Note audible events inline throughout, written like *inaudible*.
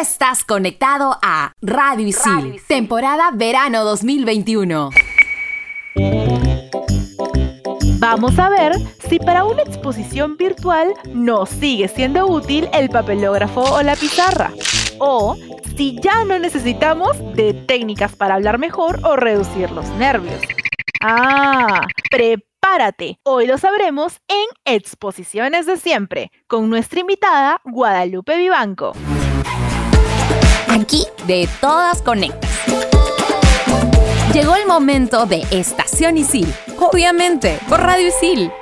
estás conectado a Radio Isil, temporada verano 2021. Vamos a ver si para una exposición virtual nos sigue siendo útil el papelógrafo o la pizarra. O si ya no necesitamos de técnicas para hablar mejor o reducir los nervios. Ah, prepárate. Hoy lo sabremos en Exposiciones de Siempre, con nuestra invitada Guadalupe Vivanco. Aquí de todas conectas. Llegó el momento de Estación Isil, obviamente, por Radio Isil.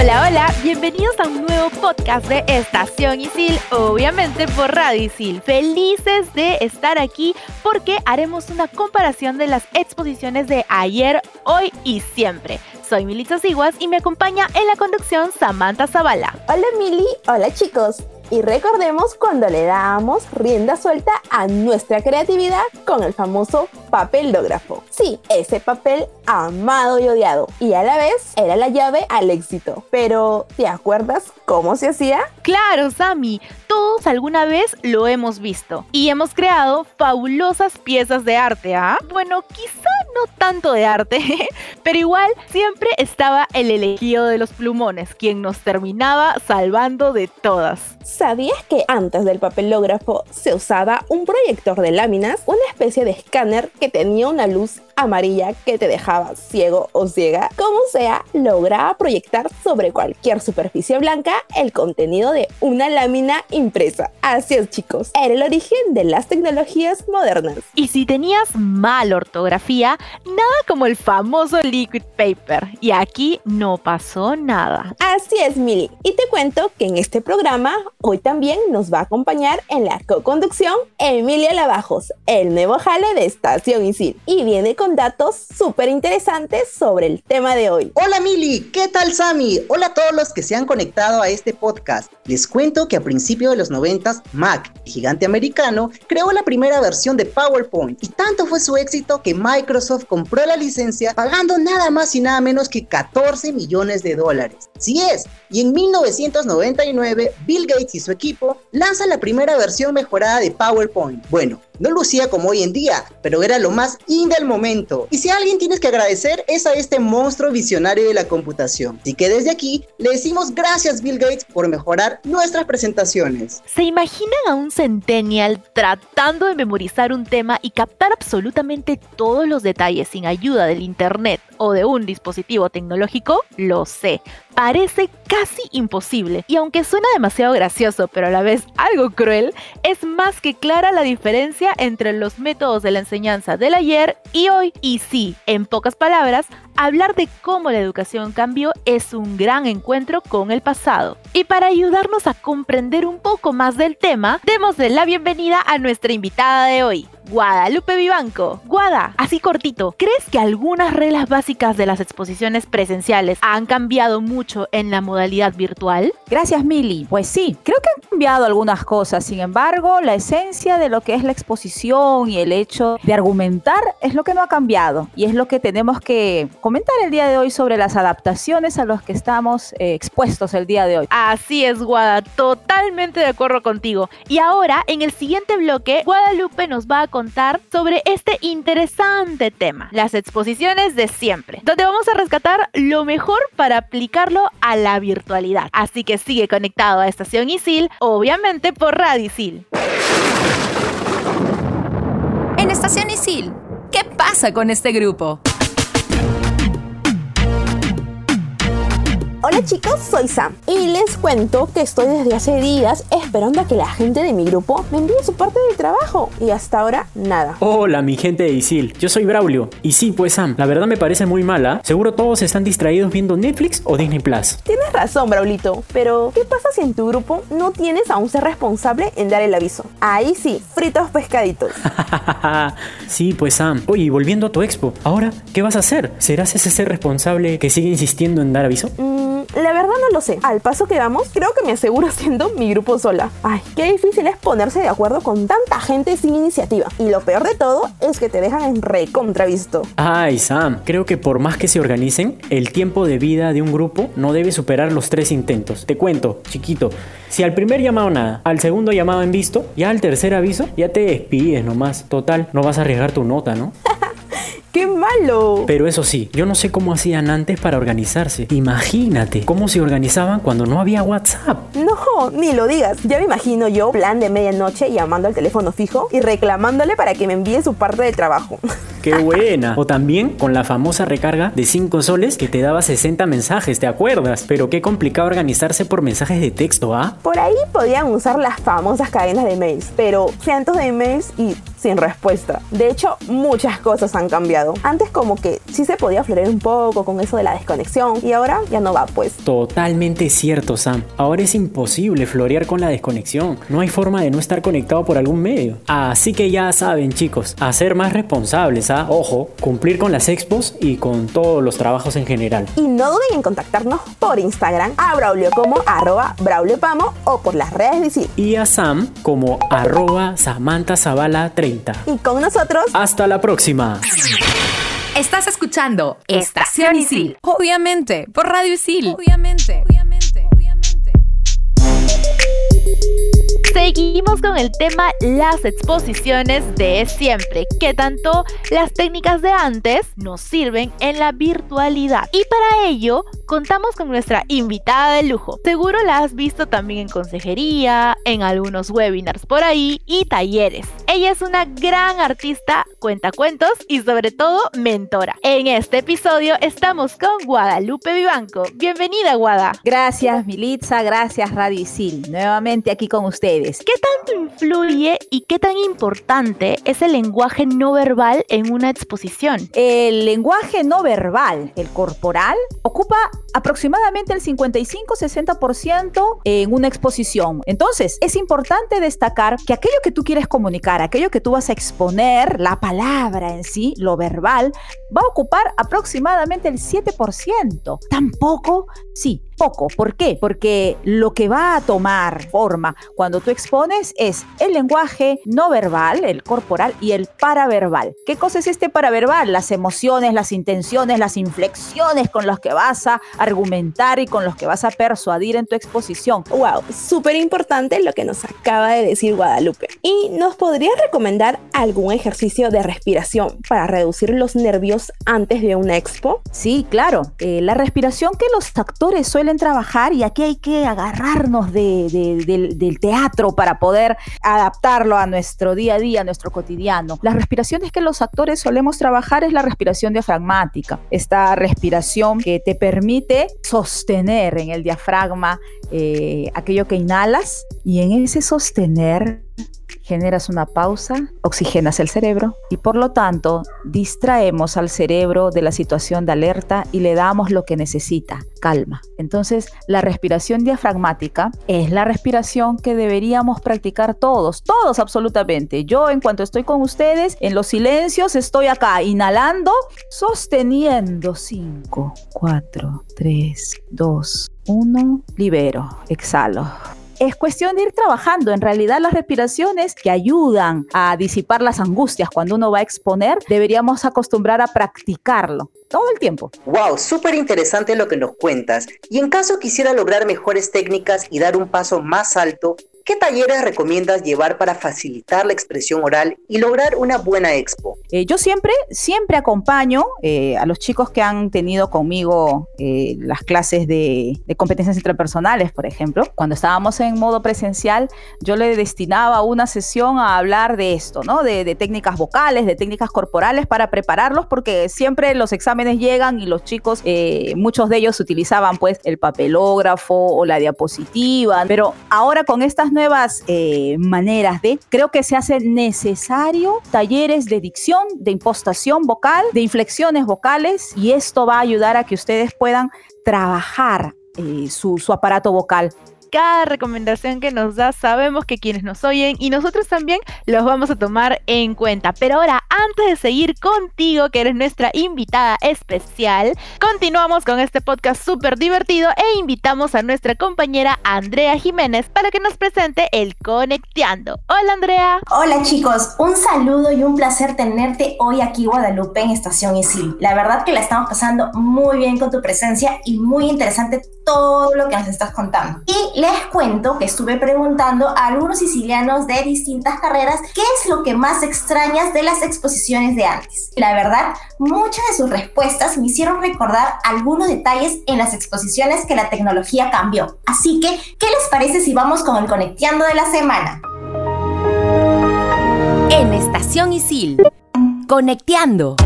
Hola, hola, bienvenidos a un nuevo podcast de Estación Isil, obviamente por Radio Isil. Felices de estar aquí porque haremos una comparación de las exposiciones de ayer, hoy y siempre. Soy Milita Siguas y me acompaña en la conducción Samantha Zavala. Hola Mili, hola chicos. Y recordemos cuando le dábamos rienda suelta a nuestra creatividad con el famoso papelógrafo. Sí, ese papel amado y odiado. Y a la vez era la llave al éxito. Pero, ¿te acuerdas cómo se hacía? Claro, Sammy. Todos alguna vez lo hemos visto. Y hemos creado fabulosas piezas de arte, ¿ah? Bueno, quizá no tanto de arte, *laughs* pero igual siempre estaba el elegido de los plumones, quien nos terminaba salvando de todas. ¿Sabías que antes del papelógrafo se usaba un proyector de láminas, una especie de escáner que tenía una luz amarilla que te dejaba ciego o ciega? Como sea, lograba proyectar sobre cualquier superficie blanca el contenido de una lámina impresa. Así es chicos, era el origen de las tecnologías modernas. Y si tenías mal ortografía, nada como el famoso liquid paper. Y aquí no pasó nada. Así es, Mili. Y te cuento que en este programa hoy también nos va a acompañar en la co-conducción Emilia Lavajos, el nuevo jale de Estación Isil. Y viene con datos súper interesantes sobre el tema de hoy. Hola Mili, ¿qué tal Sami? Hola a todos los que se han conectado a este podcast. Les cuento que a principios de los 90 Mac, el gigante americano, creó la primera versión de PowerPoint y tanto fue su éxito que Microsoft compró la licencia pagando nada más y nada menos que 14 millones de dólares. Sí es, y en 1999 Bill Gates y su equipo lanzan la primera versión mejorada de PowerPoint. Bueno, no lucía como hoy en día, pero era lo más in del momento. Y si a alguien tienes que agradecer es a este monstruo visionario de la computación. Así que desde aquí le decimos gracias Bill Gates por mejorar nuestras presentaciones. ¿Se imaginan a un centennial tratando de memorizar un tema y captar absolutamente todos los detalles sin ayuda del internet o de un dispositivo tecnológico? Lo sé parece casi imposible. Y aunque suena demasiado gracioso, pero a la vez algo cruel, es más que clara la diferencia entre los métodos de la enseñanza del ayer y hoy. Y sí, en pocas palabras, hablar de cómo la educación cambió es un gran encuentro con el pasado. Y para ayudarnos a comprender un poco más del tema, démosle la bienvenida a nuestra invitada de hoy. Guadalupe Vivanco. Guada, así cortito, ¿crees que algunas reglas básicas de las exposiciones presenciales han cambiado mucho en la modalidad virtual? Gracias, Mili. Pues sí, creo que han cambiado algunas cosas. Sin embargo, la esencia de lo que es la exposición y el hecho de argumentar es lo que no ha cambiado y es lo que tenemos que comentar el día de hoy sobre las adaptaciones a los que estamos eh, expuestos el día de hoy. Así es, Guada, totalmente de acuerdo contigo. Y ahora, en el siguiente bloque, Guadalupe nos va a contar sobre este interesante tema, las exposiciones de siempre, donde vamos a rescatar lo mejor para aplicarlo a la virtualidad. Así que sigue conectado a Estación Isil, obviamente por Radio Isil. En Estación Isil, ¿qué pasa con este grupo? Hola chicos, soy Sam y les cuento que estoy desde hace días esperando a que la gente de mi grupo me envíe su parte del trabajo y hasta ahora nada. Hola mi gente de Isil, yo soy Braulio y sí pues Sam, la verdad me parece muy mala, seguro todos están distraídos viendo Netflix o Disney Plus. Tienes razón Braulito, pero ¿qué pasa si en tu grupo no tienes a un ser responsable en dar el aviso? Ahí sí, fritos pescaditos. *laughs* sí pues Sam, oye volviendo a tu expo, ahora ¿qué vas a hacer? ¿Serás ese ser responsable que sigue insistiendo en dar aviso? Mm, La verdad no lo sé. Al paso que vamos, creo que me aseguro *laughs* siendo mi grupo sola. Ay, qué difícil es ponerse de acuerdo con tanta gente sin iniciativa. Y lo peor de todo es que te dejan en recontravisto. Ay, Sam, creo que por más que se organicen, el tiempo de vida de un grupo no debe superar los tres intentos. Te cuento, chiquito, si al primer llamado nada, al segundo llamado en visto, ya al tercer aviso, ya te despides nomás. Total, no vas a arriesgar tu nota, ¿no? ¡Qué malo! Pero eso sí, yo no sé cómo hacían antes para organizarse. Imagínate cómo se organizaban cuando no había WhatsApp. No, ni lo digas. Ya me imagino yo, plan de medianoche, llamando al teléfono fijo y reclamándole para que me envíe su parte de trabajo. *laughs* ¡Qué buena! O también con la famosa recarga de 5 soles que te daba 60 mensajes, ¿te acuerdas? Pero qué complicado organizarse por mensajes de texto, ¿ah? Por ahí podían usar las famosas cadenas de mails, pero cientos de mails y sin respuesta. De hecho, muchas cosas han cambiado. Antes como que sí se podía florear un poco con eso de la desconexión y ahora ya no va pues. Totalmente cierto, Sam. Ahora es imposible florear con la desconexión. No hay forma de no estar conectado por algún medio. Así que ya saben, chicos, a ser más responsables, Ojo, cumplir con las expos y con todos los trabajos en general. Y no duden en contactarnos por Instagram a Braulio como arroba Braulio Pamo o por las redes de sí. Y a Sam como arroba Samantha Zavala 30. Y con nosotros, Hasta la próxima. Estás escuchando Estación Isil. Obviamente, por Radio Isil. Obviamente, obviamente, obviamente. Seguimos con el tema las exposiciones de siempre, que tanto las técnicas de antes nos sirven en la virtualidad. Y para ello contamos con nuestra invitada de lujo. Seguro la has visto también en consejería, en algunos webinars por ahí y talleres. Ella es una gran artista, cuenta cuentos y sobre todo mentora. En este episodio estamos con Guadalupe Vivanco. Bienvenida Guada. Gracias, Militza, gracias, Radio Isil. Nuevamente aquí con ustedes. ¿Qué tanto influye y qué tan importante es el lenguaje no verbal en una exposición? El lenguaje no verbal, el corporal, ocupa aproximadamente el 55-60% en una exposición. Entonces, es importante destacar que aquello que tú quieres comunicar, aquello que tú vas a exponer, la palabra en sí, lo verbal, va a ocupar aproximadamente el 7%. Tampoco, sí, poco. ¿Por qué? Porque lo que va a tomar forma cuando tú expones es el lenguaje no verbal, el corporal y el paraverbal. ¿Qué cosa es este paraverbal? Las emociones, las intenciones, las inflexiones con las que vas a argumentar y con los que vas a persuadir en tu exposición. wow, súper importante lo que nos acaba de decir Guadalupe. ¿Y nos podrías recomendar algún ejercicio de respiración para reducir los nervios antes de una expo? Sí, claro. Eh, la respiración que los actores suelen trabajar y aquí hay que agarrarnos de, de, del, del teatro para poder adaptarlo a nuestro día a día, a nuestro cotidiano. Las respiraciones que los actores solemos trabajar es la respiración diafragmática, esta respiración que te permite sostener en el diafragma eh, aquello que inhalas y en ese sostener generas una pausa, oxigenas el cerebro y por lo tanto distraemos al cerebro de la situación de alerta y le damos lo que necesita, calma. Entonces, la respiración diafragmática es la respiración que deberíamos practicar todos, todos absolutamente. Yo en cuanto estoy con ustedes, en los silencios estoy acá inhalando, sosteniendo 5, 4, 3, 2, 1, libero, exhalo es cuestión de ir trabajando. En realidad las respiraciones que ayudan a disipar las angustias cuando uno va a exponer, deberíamos acostumbrar a practicarlo todo el tiempo. Wow, súper interesante lo que nos cuentas. Y en caso quisiera lograr mejores técnicas y dar un paso más alto, ¿Qué talleres recomiendas llevar para facilitar la expresión oral y lograr una buena expo? Eh, yo siempre, siempre acompaño eh, a los chicos que han tenido conmigo eh, las clases de, competencias interpersonales, por ejemplo. Cuando estábamos en modo presencial, yo le destinaba una sesión a hablar de esto, ¿no? De, técnicas vocales, de técnicas corporales para prepararlos, porque siempre los exámenes llegan y los chicos, muchos de ellos utilizaban pues el papelógrafo o la diapositiva, pero ahora con estas nuevas maneras de, creo que se hace necesario talleres de dicción, de impostación vocal, de inflexiones vocales y esto va a ayudar a que ustedes puedan trabajar eh, su, su aparato vocal cada recomendación que nos das. Sabemos que quienes nos oyen y nosotros también los vamos a tomar en cuenta. Pero ahora, antes de seguir contigo, que eres nuestra invitada especial, continuamos con este podcast súper divertido e invitamos a nuestra compañera Andrea Jiménez para que nos presente el Conecteando. Hola Andrea. Hola chicos, un saludo y un placer tenerte hoy aquí Guadalupe en Estación Isil. La verdad que la estamos pasando muy bien con tu presencia y muy interesante todo lo que nos estás contando. Y les cuento que estuve preguntando a algunos sicilianos de distintas carreras qué es lo que más extrañas de las exposiciones de antes. La verdad, muchas de sus respuestas me hicieron recordar algunos detalles en las exposiciones que la tecnología cambió. Así que, ¿qué les parece si vamos con el conecteando de la semana? En Estación Isil, conecteando.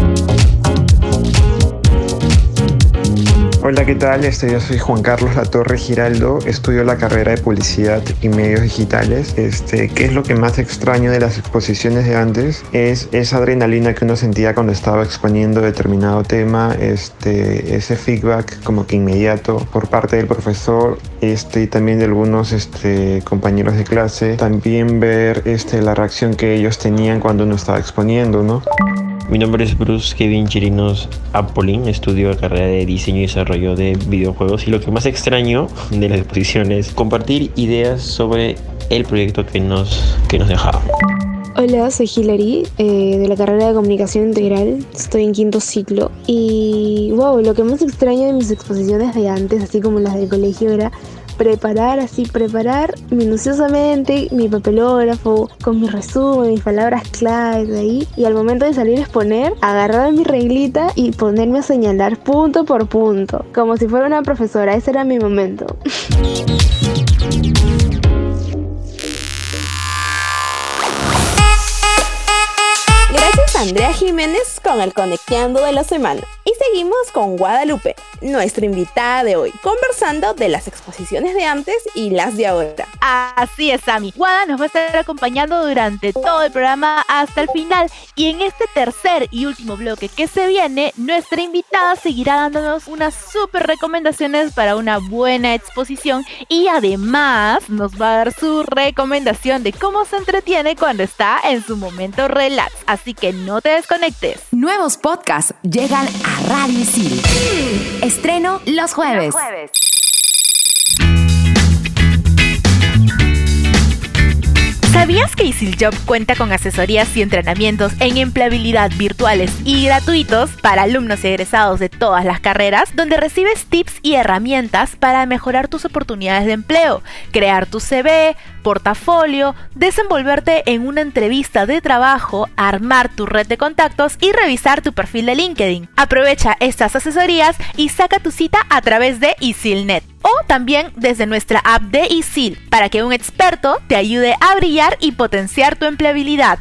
Hola, ¿qué tal? Este, yo soy Juan Carlos Latorre Giraldo, estudio la carrera de Publicidad y Medios Digitales. Este, ¿Qué es lo que más extraño de las exposiciones de antes? Es esa adrenalina que uno sentía cuando estaba exponiendo determinado tema, este, ese feedback como que inmediato por parte del profesor este, y también de algunos este, compañeros de clase. También ver este, la reacción que ellos tenían cuando uno estaba exponiendo, ¿no? Mi nombre es Bruce Kevin Chirinos Apolin, estudio la carrera de diseño y desarrollo de videojuegos y lo que más extraño de la exposición es compartir ideas sobre el proyecto que nos, que nos dejaba. Hola, soy Hilary eh, de la carrera de comunicación integral. Estoy en quinto ciclo. Y wow, lo que más extraño de mis exposiciones de antes, así como las del colegio, era preparar así, preparar minuciosamente mi papelógrafo con mi resumen, mis palabras claves ahí y al momento de salir a exponer, agarrar mi reglita y ponerme a señalar punto por punto, como si fuera una profesora, ese era mi momento. Gracias a Andrea Jiménez con el Conecteando de la Semana. Y seguimos con Guadalupe, nuestra invitada de hoy, conversando de las exposiciones de antes y las de ahora. Así es, Sami. Guada nos va a estar acompañando durante todo el programa hasta el final. Y en este tercer y último bloque que se viene, nuestra invitada seguirá dándonos unas súper recomendaciones para una buena exposición y además nos va a dar su recomendación de cómo se entretiene cuando está en su momento relax. Así que no te desconectes. Nuevos podcasts llegan a Radio Isil. Estreno los jueves. Los jueves. ¿Sabías que EasylJob cuenta con asesorías y entrenamientos en empleabilidad virtuales y gratuitos para alumnos y egresados de todas las carreras, donde recibes tips y herramientas para mejorar tus oportunidades de empleo, crear tu CV, portafolio, desenvolverte en una entrevista de trabajo, armar tu red de contactos y revisar tu perfil de LinkedIn? Aprovecha estas asesorías y saca tu cita a través de EasylNet o también desde nuestra app de Isil para que un experto te ayude a brillar y potenciar tu empleabilidad.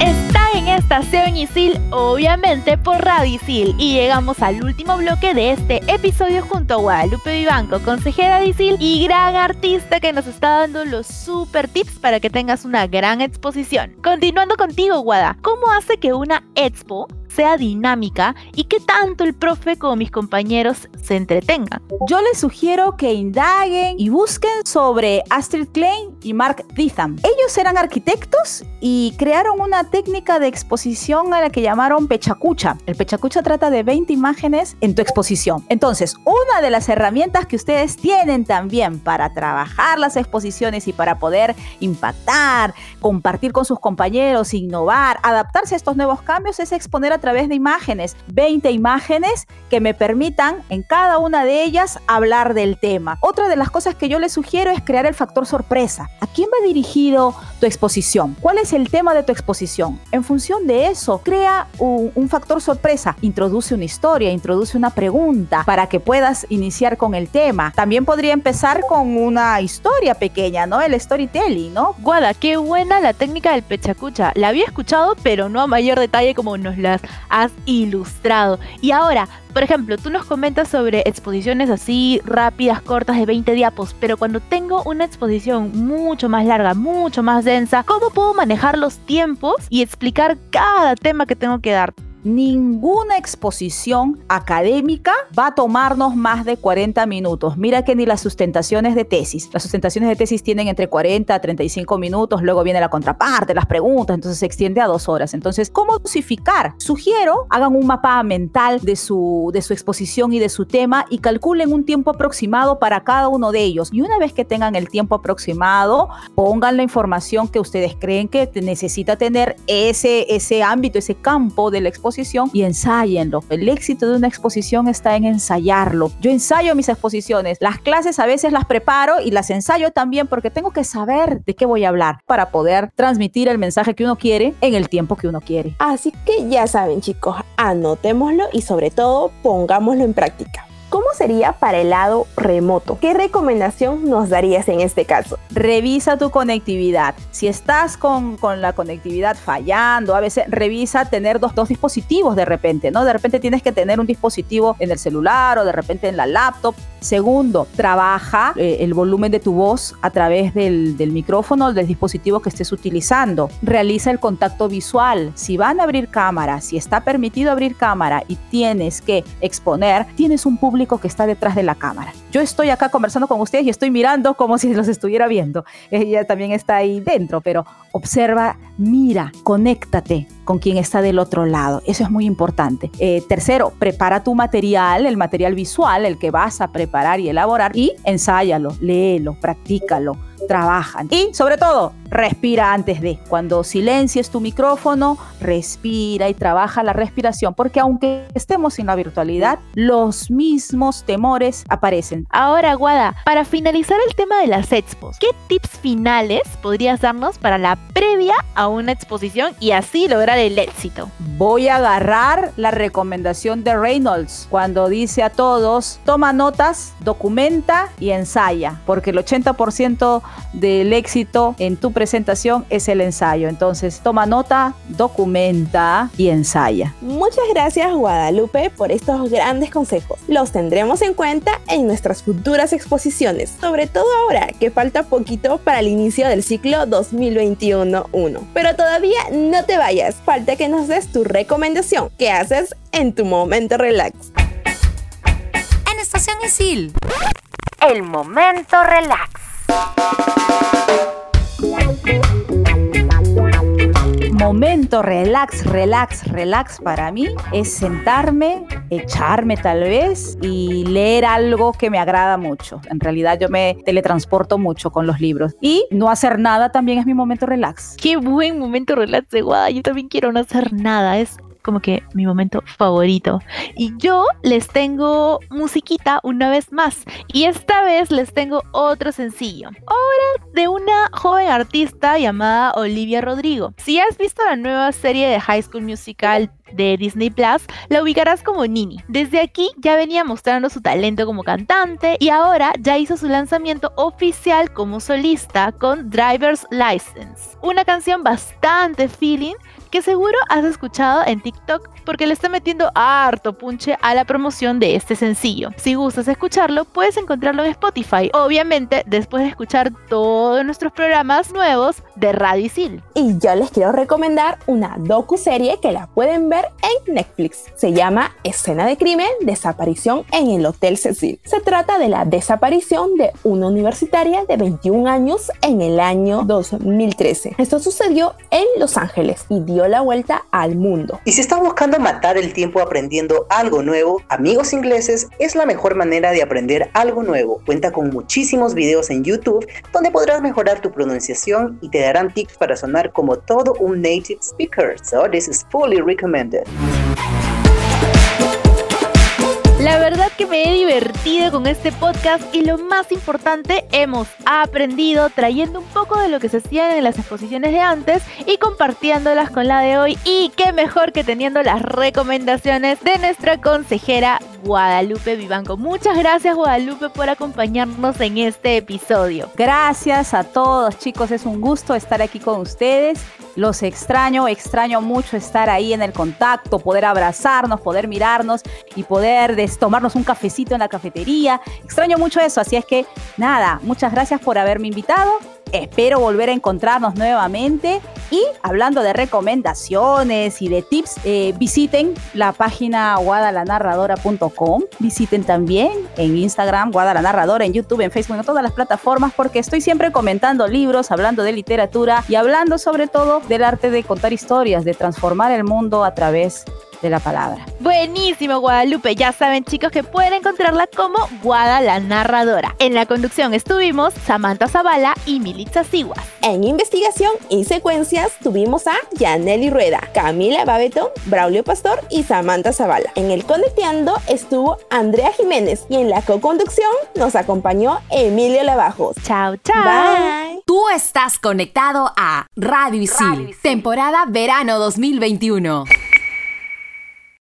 Está en Estación Isil, obviamente por Radio. Y llegamos al último bloque de este episodio junto a Guadalupe Vivanco, consejera de Isil y gran artista que nos está dando los super tips para que tengas una gran exposición. Continuando contigo, Guada, ¿cómo hace que una expo sea dinámica y que tanto el profe como mis compañeros se entretengan. Yo les sugiero que indaguen y busquen sobre Astrid Klein y Mark Ditham. Ellos eran arquitectos y crearon una técnica de exposición a la que llamaron pechacucha. El pechacucha trata de 20 imágenes en tu exposición. Entonces, una de las herramientas que ustedes tienen también para trabajar las exposiciones y para poder impactar, compartir con sus compañeros, innovar, adaptarse a estos nuevos cambios es exponer a través de imágenes, 20 imágenes que me permitan en cada una de ellas hablar del tema. Otra de las cosas que yo les sugiero es crear el factor sorpresa. ¿A quién va dirigido tu exposición? ¿Cuál es el tema de tu exposición? En función de eso, crea un, factor sorpresa. Introduce una historia, introduce una pregunta para que puedas iniciar con el tema. También podría empezar con una historia pequeña, ¿no? El storytelling, ¿no? Guada, qué buena la técnica del pechacucha. La había escuchado, pero no a mayor detalle como nos las has ilustrado. Y ahora, por ejemplo, tú nos comentas sobre exposiciones así rápidas, cortas de 20 diapos, pero cuando tengo una exposición mucho más larga, mucho más densa, ¿cómo puedo manejar los tiempos y explicar cada tema que tengo que dar? Ninguna exposición académica va a tomarnos más de 40 minutos. Mira que ni las sustentaciones de tesis. Las sustentaciones de tesis tienen entre 40 a 35 minutos, luego viene la contraparte, las preguntas, entonces se extiende a dos horas. Entonces, ¿cómo dosificar? Sugiero, hagan un mapa mental de su, de su exposición y de su tema y calculen un tiempo aproximado para cada uno de ellos. Y una vez que tengan el tiempo aproximado, pongan la información que ustedes creen que necesita tener ese, ese ámbito, ese campo de la exposición y ensáyenlo. El éxito de una exposición está en ensayarlo. Yo ensayo mis exposiciones. Las clases a veces las preparo y las ensayo también porque tengo que saber de qué voy a hablar para poder transmitir el mensaje que uno quiere en el tiempo que uno quiere. Así que ya saben chicos, anotémoslo y sobre todo pongámoslo en práctica. ¿Cómo sería para el lado remoto? ¿Qué recomendación nos darías en este caso? Revisa tu conectividad. Si estás con, con la conectividad fallando, a veces revisa tener dos, dos, dispositivos de repente, ¿no? De repente tienes que tener un dispositivo en el celular o de repente en la laptop. Segundo, trabaja eh, el volumen de tu voz a través del, del micrófono del dispositivo que estés utilizando. Realiza el contacto visual. Si van a abrir cámara, si está permitido abrir cámara y tienes que exponer, tienes un público que está detrás de la cámara. Yo estoy acá conversando con ustedes y estoy mirando como si los estuviera viendo. Ella también está ahí dentro, pero observa, mira, conéctate con quien está del otro lado. Eso es muy importante. Eh, tercero, prepara tu material, el material visual, el que vas a preparar y elaborar y ensáyalo, léelo, practícalo trabajan. Y sobre todo, respira antes de. Cuando silencies tu micrófono, respira y trabaja la respiración, porque aunque estemos en la virtualidad, los mismos temores aparecen. Ahora, Guada, para finalizar el tema de las expos, ¿qué tips finales podrías darnos para la previa a una exposición y así lograr el éxito? Voy a agarrar la recomendación de Reynolds cuando dice a todos, toma notas, documenta y ensaya, porque el 80% del éxito en tu presentación es el ensayo. Entonces, toma nota, documenta y ensaya. Muchas gracias Guadalupe por estos grandes consejos. Los tendremos en cuenta en nuestras futuras exposiciones, sobre todo ahora que falta poquito para el inicio del ciclo 2021-1. Pero todavía no te vayas, falta que nos des tu recomendación. ¿Qué haces en tu momento relax? En Estación Isil. El momento relax. Momento relax, relax, relax para mí es sentarme, echarme tal vez y leer algo que me agrada mucho. En realidad yo me teletransporto mucho con los libros. Y no hacer nada también es mi momento relax. Qué buen momento relax de Guada. Yo también quiero no hacer nada. Es como que mi momento favorito. Y yo les tengo musiquita una vez más. Y esta vez les tengo otro sencillo. Ahora de una joven artista llamada Olivia Rodrigo. Si has visto la nueva serie de High School Musical de Disney Plus, la ubicarás como Nini. Desde aquí ya venía mostrando su talento como cantante y ahora ya hizo su lanzamiento oficial como solista con Driver's License. Una canción bastante feeling que seguro has escuchado en TikTok porque le está metiendo harto punche a la promoción de este sencillo. Si gustas escucharlo, puedes encontrarlo en Spotify, obviamente después de escuchar todos nuestros programas nuevos de Radio Isil. Y yo les quiero recomendar una docu-serie que la pueden ver en Netflix. Se llama Escena de crimen, desaparición en el Hotel Cecil. Se trata de la desaparición de una universitaria de 21 años en el año 2013. Esto sucedió en Los Ángeles y dio la vuelta al mundo. Y si estás buscando matar el tiempo aprendiendo algo nuevo, Amigos Ingleses es la mejor manera de aprender algo nuevo. Cuenta con muchísimos videos en YouTube donde podrás mejorar tu pronunciación y te darán tips para sonar como todo un native speaker. So this is fully recommended. La verdad que me he divertido con este podcast y lo más importante, hemos aprendido trayendo un poco de lo que se hacía en las exposiciones de antes y compartiéndolas con la de hoy. Y qué mejor que teniendo las recomendaciones de nuestra consejera Guadalupe Vivanco. Muchas gracias Guadalupe por acompañarnos en este episodio. Gracias a todos chicos, es un gusto estar aquí con ustedes. Los extraño, extraño mucho estar ahí en el contacto, poder abrazarnos, poder mirarnos y poder tomarnos un cafecito en la cafetería. Extraño mucho eso, así es que nada, muchas gracias por haberme invitado espero volver a encontrarnos nuevamente. Y hablando de recomendaciones y de tips, eh, visiten la página guadalanarradora.com. Visiten también en Instagram, Guadalanarradora, en YouTube, en Facebook, en todas las plataformas, porque estoy siempre comentando libros, hablando de literatura y hablando sobre todo del arte de contar historias, de transformar el mundo a través de la palabra. Buenísimo, Guadalupe. Ya saben, chicos, que pueden encontrarla como Guada la narradora. En la conducción estuvimos Samantha Zavala y Militza Siguas. En investigación y secuencias tuvimos a Yaneli Rueda, Camila Babeton, Braulio Pastor y Samantha Zavala. En el Conecteando estuvo Andrea Jiménez y en la co-conducción nos acompañó Emilio Lavajos. Chao, chao. Bye. Tú estás conectado a Radio Isil, temporada verano 2021.